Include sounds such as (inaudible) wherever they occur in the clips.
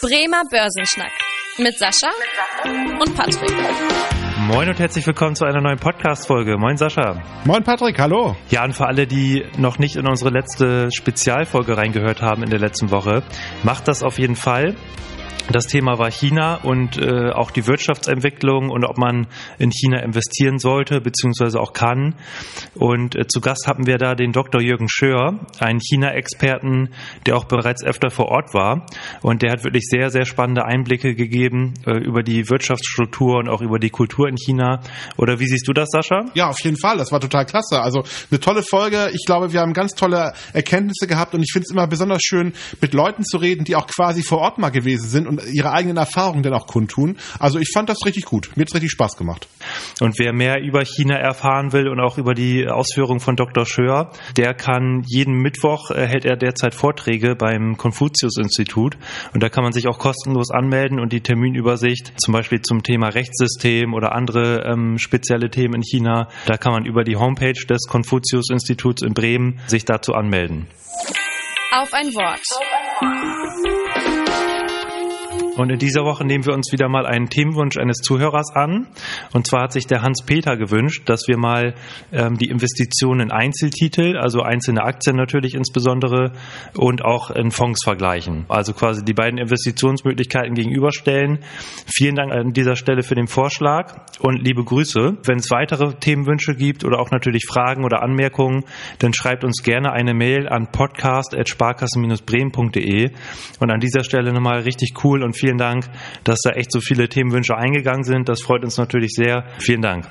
Bremer Börsenschnack mit Sascha und Patrick. Moin und herzlich willkommen zu einer neuen Podcast-Folge. Moin Sascha. Moin Patrick, hallo. Ja, und für alle, die noch nicht in unsere letzte Spezialfolge reingehört haben in der letzten Woche, macht das auf jeden Fall. Das Thema war China und äh, auch die Wirtschaftsentwicklung und ob man in China investieren sollte beziehungsweise auch kann. Und äh, zu Gast hatten wir da den Dr. Jürgen Schör, einen China-Experten, der auch bereits öfter vor Ort war. Und der hat wirklich sehr, sehr spannende Einblicke gegeben äh, über die Wirtschaftsstruktur und auch über die Kultur in China. Oder wie siehst du das, Sascha? Ja, auf jeden Fall. Das war total klasse. Also eine tolle Folge. Ich glaube, wir haben ganz tolle Erkenntnisse gehabt und ich finde es immer besonders schön, mit Leuten zu reden, die auch quasi vor Ort mal gewesen sind und ihre eigenen Erfahrungen dann auch kundtun. Also ich fand das richtig gut. Mir hat richtig Spaß gemacht. Und wer mehr über China erfahren will und auch über die Ausführungen von Dr. Schör, der kann jeden Mittwoch äh, hält er derzeit Vorträge beim Konfuzius-Institut. Und da kann man sich auch kostenlos anmelden und die Terminübersicht, zum Beispiel zum Thema Rechtssystem oder andere ähm, spezielle Themen in China, da kann man über die Homepage des Konfuzius-Instituts in Bremen sich dazu anmelden. Auf ein Wort. Und in dieser Woche nehmen wir uns wieder mal einen Themenwunsch eines Zuhörers an. Und zwar hat sich der Hans-Peter gewünscht, dass wir mal ähm, die Investitionen in Einzeltitel, also einzelne Aktien natürlich insbesondere, und auch in Fonds vergleichen. Also quasi die beiden Investitionsmöglichkeiten gegenüberstellen. Vielen Dank an dieser Stelle für den Vorschlag und liebe Grüße. Wenn es weitere Themenwünsche gibt oder auch natürlich Fragen oder Anmerkungen, dann schreibt uns gerne eine Mail an podcast.sparkassen-bremen.de. Und an dieser Stelle nochmal richtig cool und viel vielen Dank, dass da echt so viele Themenwünsche eingegangen sind. Das freut uns natürlich sehr. Vielen Dank.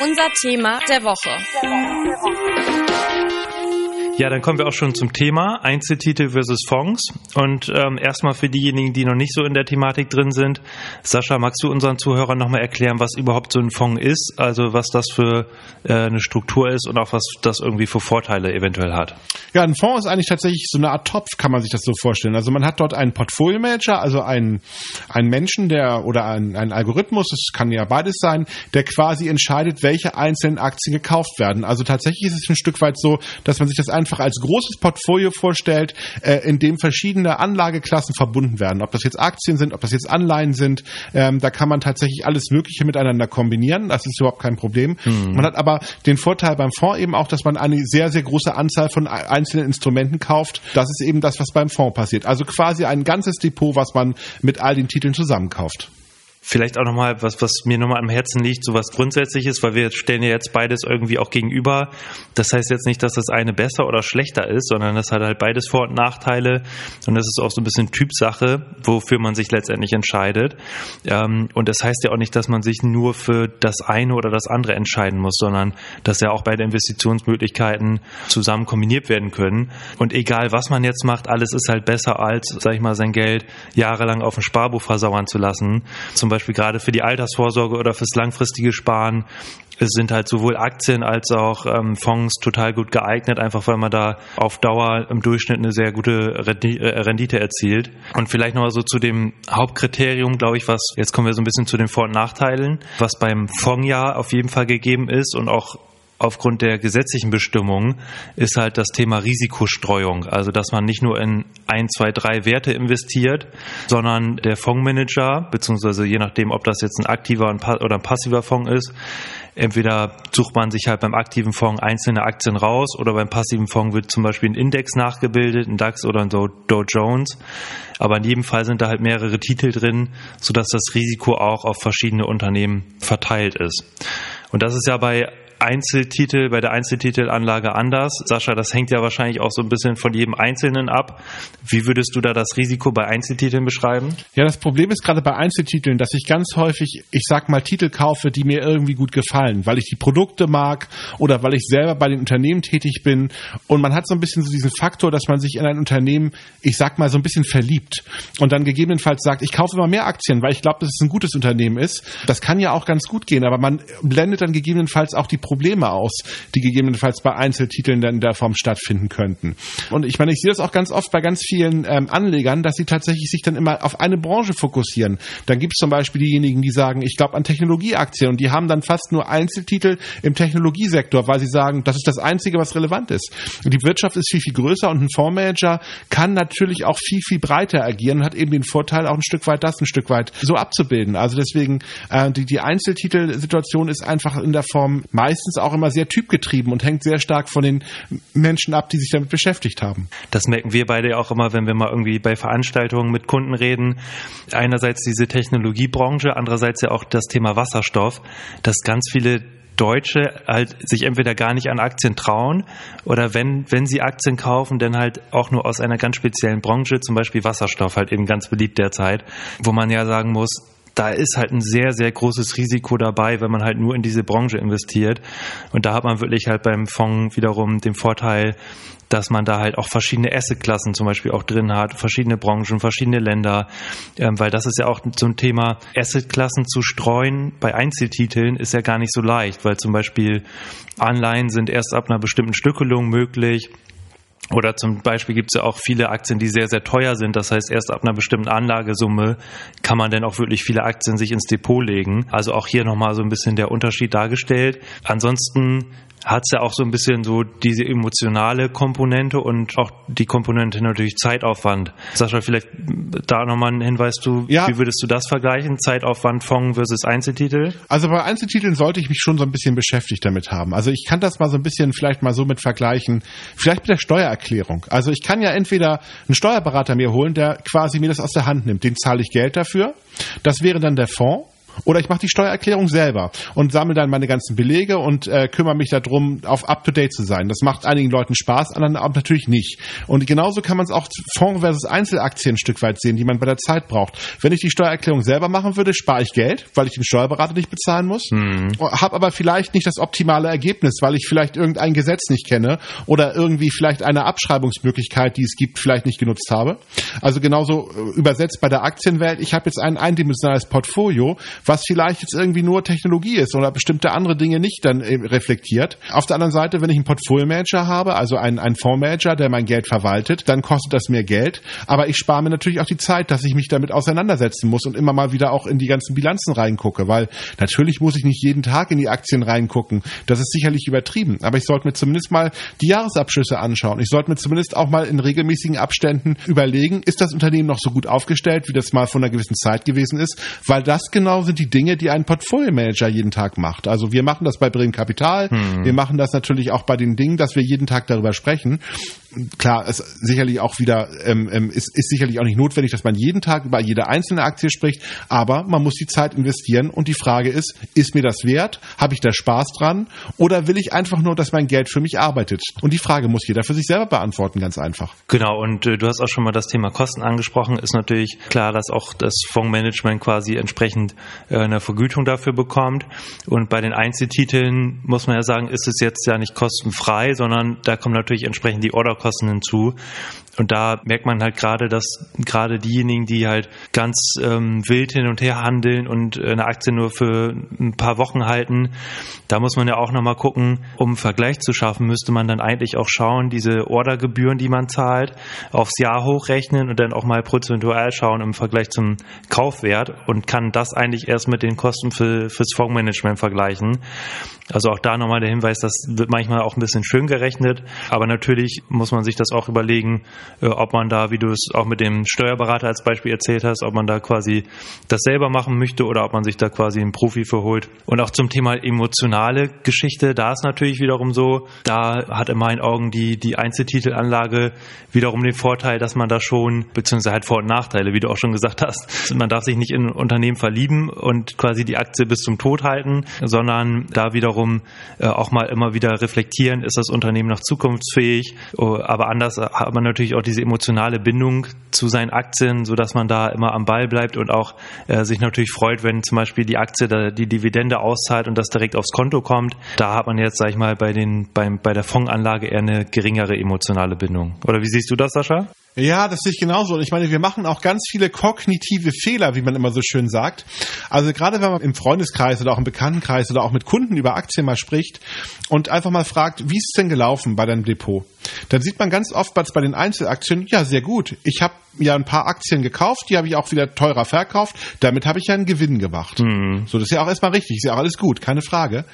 Unser Thema der Woche. Ja, dann kommen wir auch schon zum Thema Einzeltitel versus Fonds. Und ähm, erstmal für diejenigen, die noch nicht so in der Thematik drin sind, Sascha, magst du unseren Zuhörern nochmal erklären, was überhaupt so ein Fonds ist, also was das für äh, eine Struktur ist und auch was das irgendwie für Vorteile eventuell hat? Ja, ein Fonds ist eigentlich tatsächlich so eine Art Topf, kann man sich das so vorstellen. Also man hat dort einen Portfolio-Manager, also einen, einen Menschen, der oder einen, einen Algorithmus, es kann ja beides sein, der quasi entscheidet, welche einzelnen Aktien gekauft werden. Also tatsächlich ist es ein Stück weit so, dass man sich das einfach einfach als großes Portfolio vorstellt, äh, in dem verschiedene Anlageklassen verbunden werden. Ob das jetzt Aktien sind, ob das jetzt Anleihen sind, ähm, da kann man tatsächlich alles Mögliche miteinander kombinieren. Das ist überhaupt kein Problem. Mhm. Man hat aber den Vorteil beim Fonds eben auch, dass man eine sehr, sehr große Anzahl von einzelnen Instrumenten kauft. Das ist eben das, was beim Fonds passiert. Also quasi ein ganzes Depot, was man mit all den Titeln zusammenkauft. Vielleicht auch nochmal, was, was mir nochmal am Herzen liegt, so was Grundsätzliches, weil wir stellen ja jetzt beides irgendwie auch gegenüber. Das heißt jetzt nicht, dass das eine besser oder schlechter ist, sondern das hat halt beides Vor- und Nachteile. Und das ist auch so ein bisschen Typsache, wofür man sich letztendlich entscheidet. Ähm, und das heißt ja auch nicht, dass man sich nur für das eine oder das andere entscheiden muss, sondern dass ja auch beide Investitionsmöglichkeiten zusammen kombiniert werden können. Und egal, was man jetzt macht, alles ist halt besser als, sag ich mal, sein Geld jahrelang auf dem Sparbuch versauern zu lassen. Zum Beispiel gerade für die Altersvorsorge oder fürs langfristige Sparen sind halt sowohl Aktien als auch ähm, Fonds total gut geeignet, einfach weil man da auf Dauer im Durchschnitt eine sehr gute äh, Rendite erzielt. Und vielleicht noch so zu dem Hauptkriterium, glaube ich, was, jetzt kommen wir so ein bisschen zu den Vor- und Nachteilen, was beim Fonds ja auf jeden Fall gegeben ist und auch aufgrund der gesetzlichen Bestimmungen ist halt das Thema Risikostreuung. Also, dass man nicht nur in ein, zwei, drei Werte investiert, sondern der Fondsmanager, beziehungsweise je nachdem, ob das jetzt ein aktiver oder ein passiver Fonds ist, entweder sucht man sich halt beim aktiven Fonds einzelne Aktien raus oder beim passiven Fonds wird zum Beispiel ein Index nachgebildet, ein DAX oder ein Dow Jones. Aber in jedem Fall sind da halt mehrere Titel drin, sodass das Risiko auch auf verschiedene Unternehmen verteilt ist. Und das ist ja bei Einzeltitel, bei der Einzeltitelanlage anders. Sascha, das hängt ja wahrscheinlich auch so ein bisschen von jedem Einzelnen ab. Wie würdest du da das Risiko bei Einzeltiteln beschreiben? Ja, das Problem ist gerade bei Einzeltiteln, dass ich ganz häufig, ich sag mal, Titel kaufe, die mir irgendwie gut gefallen, weil ich die Produkte mag oder weil ich selber bei den Unternehmen tätig bin. Und man hat so ein bisschen so diesen Faktor, dass man sich in ein Unternehmen, ich sag mal, so ein bisschen verliebt und dann gegebenenfalls sagt, ich kaufe immer mehr Aktien, weil ich glaube, dass es ein gutes Unternehmen ist. Das kann ja auch ganz gut gehen, aber man blendet dann gegebenenfalls auch die Probleme aus, die gegebenenfalls bei Einzeltiteln dann in der Form stattfinden könnten. Und ich meine, ich sehe das auch ganz oft bei ganz vielen ähm, Anlegern, dass sie tatsächlich sich dann immer auf eine Branche fokussieren. Dann gibt es zum Beispiel diejenigen, die sagen, ich glaube an Technologieaktien und die haben dann fast nur Einzeltitel im Technologiesektor, weil sie sagen, das ist das Einzige, was relevant ist. Und die Wirtschaft ist viel, viel größer und ein Fondsmanager kann natürlich auch viel, viel breiter agieren und hat eben den Vorteil, auch ein Stück weit das ein Stück weit so abzubilden. Also deswegen, äh, die, die Einzeltitelsituation ist einfach in der Form meistens auch immer sehr typgetrieben und hängt sehr stark von den Menschen ab, die sich damit beschäftigt haben. Das merken wir beide auch immer, wenn wir mal irgendwie bei Veranstaltungen mit Kunden reden. Einerseits diese Technologiebranche, andererseits ja auch das Thema Wasserstoff, dass ganz viele Deutsche halt sich entweder gar nicht an Aktien trauen oder wenn, wenn sie Aktien kaufen, dann halt auch nur aus einer ganz speziellen Branche, zum Beispiel Wasserstoff, halt eben ganz beliebt derzeit, wo man ja sagen muss, da ist halt ein sehr, sehr großes Risiko dabei, wenn man halt nur in diese Branche investiert. Und da hat man wirklich halt beim Fonds wiederum den Vorteil, dass man da halt auch verschiedene Assetklassen zum Beispiel auch drin hat, verschiedene Branchen, verschiedene Länder, ähm, weil das ist ja auch ein Thema, Assetklassen zu streuen bei Einzeltiteln ist ja gar nicht so leicht, weil zum Beispiel Anleihen sind erst ab einer bestimmten Stückelung möglich. Oder zum Beispiel gibt es ja auch viele Aktien, die sehr, sehr teuer sind. Das heißt, erst ab einer bestimmten Anlagesumme kann man dann auch wirklich viele Aktien sich ins Depot legen. Also auch hier nochmal so ein bisschen der Unterschied dargestellt. Ansonsten hat es ja auch so ein bisschen so diese emotionale Komponente und auch die Komponente natürlich Zeitaufwand. Sascha, vielleicht da nochmal ein Hinweis, du, ja. wie würdest du das vergleichen? Zeitaufwand Fonds versus Einzeltitel? Also bei Einzeltiteln sollte ich mich schon so ein bisschen beschäftigt damit haben. Also ich kann das mal so ein bisschen vielleicht mal so mit vergleichen, vielleicht mit der Steuererklärung. Also ich kann ja entweder einen Steuerberater mir holen, der quasi mir das aus der Hand nimmt. Den zahle ich Geld dafür. Das wäre dann der Fonds. Oder ich mache die Steuererklärung selber und sammle dann meine ganzen Belege und äh, kümmere mich darum, auf up-to-date zu sein. Das macht einigen Leuten Spaß, anderen aber natürlich nicht. Und genauso kann man es auch Fonds versus Einzelaktien ein Stück weit sehen, die man bei der Zeit braucht. Wenn ich die Steuererklärung selber machen würde, spare ich Geld, weil ich den Steuerberater nicht bezahlen muss, mhm. habe aber vielleicht nicht das optimale Ergebnis, weil ich vielleicht irgendein Gesetz nicht kenne oder irgendwie vielleicht eine Abschreibungsmöglichkeit, die es gibt, vielleicht nicht genutzt habe. Also genauso äh, übersetzt bei der Aktienwelt, ich habe jetzt ein eindimensionales Portfolio, was vielleicht jetzt irgendwie nur Technologie ist oder bestimmte andere Dinge nicht dann äh, reflektiert. Auf der anderen Seite, wenn ich einen Portfolio-Manager habe, also einen, einen Fondsmanager, der mein Geld verwaltet, dann kostet das mehr Geld. Aber ich spare mir natürlich auch die Zeit, dass ich mich damit auseinandersetzen muss und immer mal wieder auch in die ganzen Bilanzen reingucke, weil natürlich muss ich nicht jeden Tag in die Aktien reingucken. Das ist sicherlich übertrieben. Aber ich sollte mir zumindest mal die Jahresabschlüsse anschauen. Ich sollte mir zumindest auch mal in regelmäßigen Abständen überlegen, ist das Unternehmen noch so gut aufgestellt, wie das mal vor einer gewissen Zeit gewesen ist, weil das genau sind die Dinge, die ein Portfolio-Manager jeden Tag macht. Also wir machen das bei Bremen Kapital, hm. wir machen das natürlich auch bei den Dingen, dass wir jeden Tag darüber sprechen klar, es sicherlich auch wieder ähm, ähm, ist, ist sicherlich auch nicht notwendig, dass man jeden Tag über jede einzelne Aktie spricht, aber man muss die Zeit investieren und die Frage ist, ist mir das wert? Habe ich da Spaß dran? Oder will ich einfach nur, dass mein Geld für mich arbeitet? Und die Frage muss jeder für sich selber beantworten, ganz einfach. Genau, und äh, du hast auch schon mal das Thema Kosten angesprochen. Ist natürlich klar, dass auch das Fondsmanagement quasi entsprechend äh, eine Vergütung dafür bekommt. Und bei den Einzeltiteln muss man ja sagen, ist es jetzt ja nicht kostenfrei, sondern da kommen natürlich entsprechend die Order Kosten hinzu. Und da merkt man halt gerade, dass gerade diejenigen, die halt ganz ähm, wild hin und her handeln und eine Aktie nur für ein paar Wochen halten, da muss man ja auch nochmal gucken, um einen Vergleich zu schaffen, müsste man dann eigentlich auch schauen, diese Ordergebühren, die man zahlt, aufs Jahr hochrechnen und dann auch mal prozentual schauen im Vergleich zum Kaufwert und kann das eigentlich erst mit den Kosten für, fürs Fondsmanagement vergleichen. Also auch da nochmal der Hinweis, das wird manchmal auch ein bisschen schön gerechnet, aber natürlich muss man sich das auch überlegen, äh, ob man da, wie du es auch mit dem Steuerberater als Beispiel erzählt hast, ob man da quasi das selber machen möchte oder ob man sich da quasi einen Profi verholt. Und auch zum Thema emotionale Geschichte, da ist natürlich wiederum so, da hat in meinen Augen die, die Einzeltitelanlage wiederum den Vorteil, dass man da schon, beziehungsweise halt Vor- und Nachteile, wie du auch schon gesagt hast. (laughs) Man darf sich nicht in ein Unternehmen verlieben und quasi die Aktie bis zum Tod halten, sondern da wiederum äh, auch mal immer wieder reflektieren, ist das Unternehmen noch zukunftsfähig. Aber anders hat man natürlich auch diese emotionale Bindung zu seinen Aktien, so dass man da immer am Ball bleibt und auch äh, sich natürlich freut, wenn zum Beispiel die Aktie da, die Dividende auszahlt und das direkt aufs Konto kommt. Da hat man jetzt, sag ich mal, bei den beim bei der Fondsanlage eher eine geringere emotionale Bindung. Oder wie siehst du das, Sascha? Ja, das sehe ich genauso. Und ich meine, wir machen auch ganz viele kognitive Fehler, wie man immer so schön sagt. Also gerade wenn man im Freundeskreis oder auch im Bekanntenkreis oder auch mit Kunden über Aktien mal spricht und einfach mal fragt, wie ist es denn gelaufen bei deinem Depot? Dann sieht man ganz oftmals bei den Einzelaktien, ja, sehr gut. Ich habe ja ein paar Aktien gekauft, die habe ich auch wieder teurer verkauft. Damit habe ich ja einen Gewinn gemacht. Mhm. So, das ist ja auch erstmal richtig, ist ja auch alles gut, keine Frage.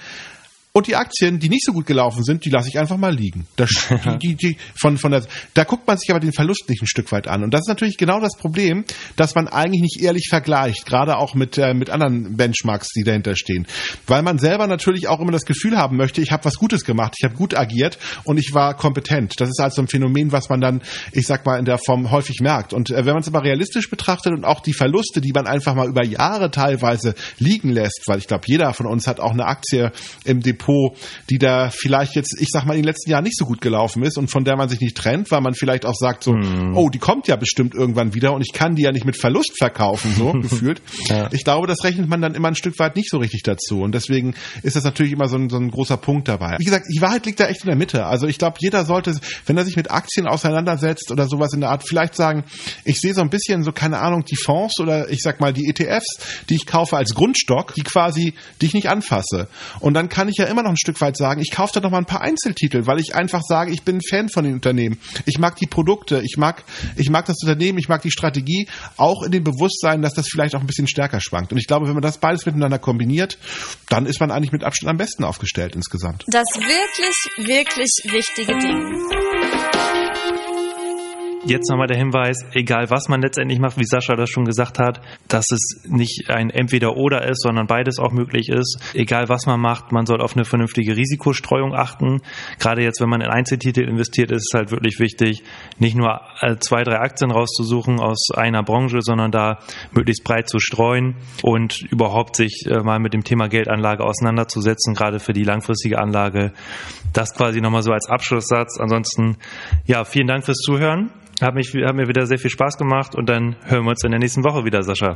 Und die Aktien, die nicht so gut gelaufen sind, die lasse ich einfach mal liegen. Das, die, die, die, von, von der, da guckt man sich aber den Verlust nicht ein Stück weit an. Und das ist natürlich genau das Problem, dass man eigentlich nicht ehrlich vergleicht, gerade auch mit, äh, mit anderen Benchmarks, die dahinter stehen. Weil man selber natürlich auch immer das Gefühl haben möchte, ich habe was Gutes gemacht, ich habe gut agiert und ich war kompetent. Das ist also ein Phänomen, was man dann, ich sag mal, in der Form häufig merkt. Und äh, wenn man es aber realistisch betrachtet und auch die Verluste, die man einfach mal über Jahre teilweise liegen lässt, weil ich glaube, jeder von uns hat auch eine Aktie im Depot, Depot, die da vielleicht jetzt, ich sag mal, in den letzten Jahren nicht so gut gelaufen ist und von der man sich nicht trennt, weil man vielleicht auch sagt so, mm. oh, die kommt ja bestimmt irgendwann wieder und ich kann die ja nicht mit Verlust verkaufen, so (laughs) gefühlt. Ja. Ich glaube, das rechnet man dann immer ein Stück weit nicht so richtig dazu und deswegen ist das natürlich immer so ein, so ein großer Punkt dabei. Wie gesagt, die Wahrheit liegt da echt in der Mitte. Also ich glaube, jeder sollte, wenn er sich mit Aktien auseinandersetzt oder sowas in der Art, vielleicht sagen, ich sehe so ein bisschen so, keine Ahnung, die Fonds oder ich sag mal die ETFs, die ich kaufe als Grundstock, die quasi, die ich nicht anfasse. Und dann kann ich ja immer immer noch ein Stück weit sagen, ich kaufe da noch mal ein paar Einzeltitel, weil ich einfach sage, ich bin Fan von den Unternehmen. Ich mag die Produkte, ich mag, ich mag das Unternehmen, ich mag die Strategie, auch in dem Bewusstsein, dass das vielleicht auch ein bisschen stärker schwankt. Und ich glaube, wenn man das beides miteinander kombiniert, dann ist man eigentlich mit Abstand am besten aufgestellt insgesamt. Das wirklich, wirklich wichtige Ding. Jetzt nochmal der Hinweis, egal was man letztendlich macht, wie Sascha das schon gesagt hat, dass es nicht ein Entweder-Oder ist, sondern beides auch möglich ist. Egal was man macht, man soll auf eine vernünftige Risikostreuung achten. Gerade jetzt, wenn man in Einzeltitel investiert, ist es halt wirklich wichtig, nicht nur äh, zwei, drei Aktien rauszusuchen aus einer Branche, sondern da möglichst breit zu streuen und überhaupt sich äh, mal mit dem Thema Geldanlage auseinanderzusetzen, gerade für die langfristige Anlage. Das quasi nochmal so als Abschlusssatz. Ansonsten, ja, vielen Dank fürs Zuhören. Hat, mich, hat mir wieder sehr viel Spaß gemacht und dann hören wir uns in der nächsten Woche wieder, Sascha.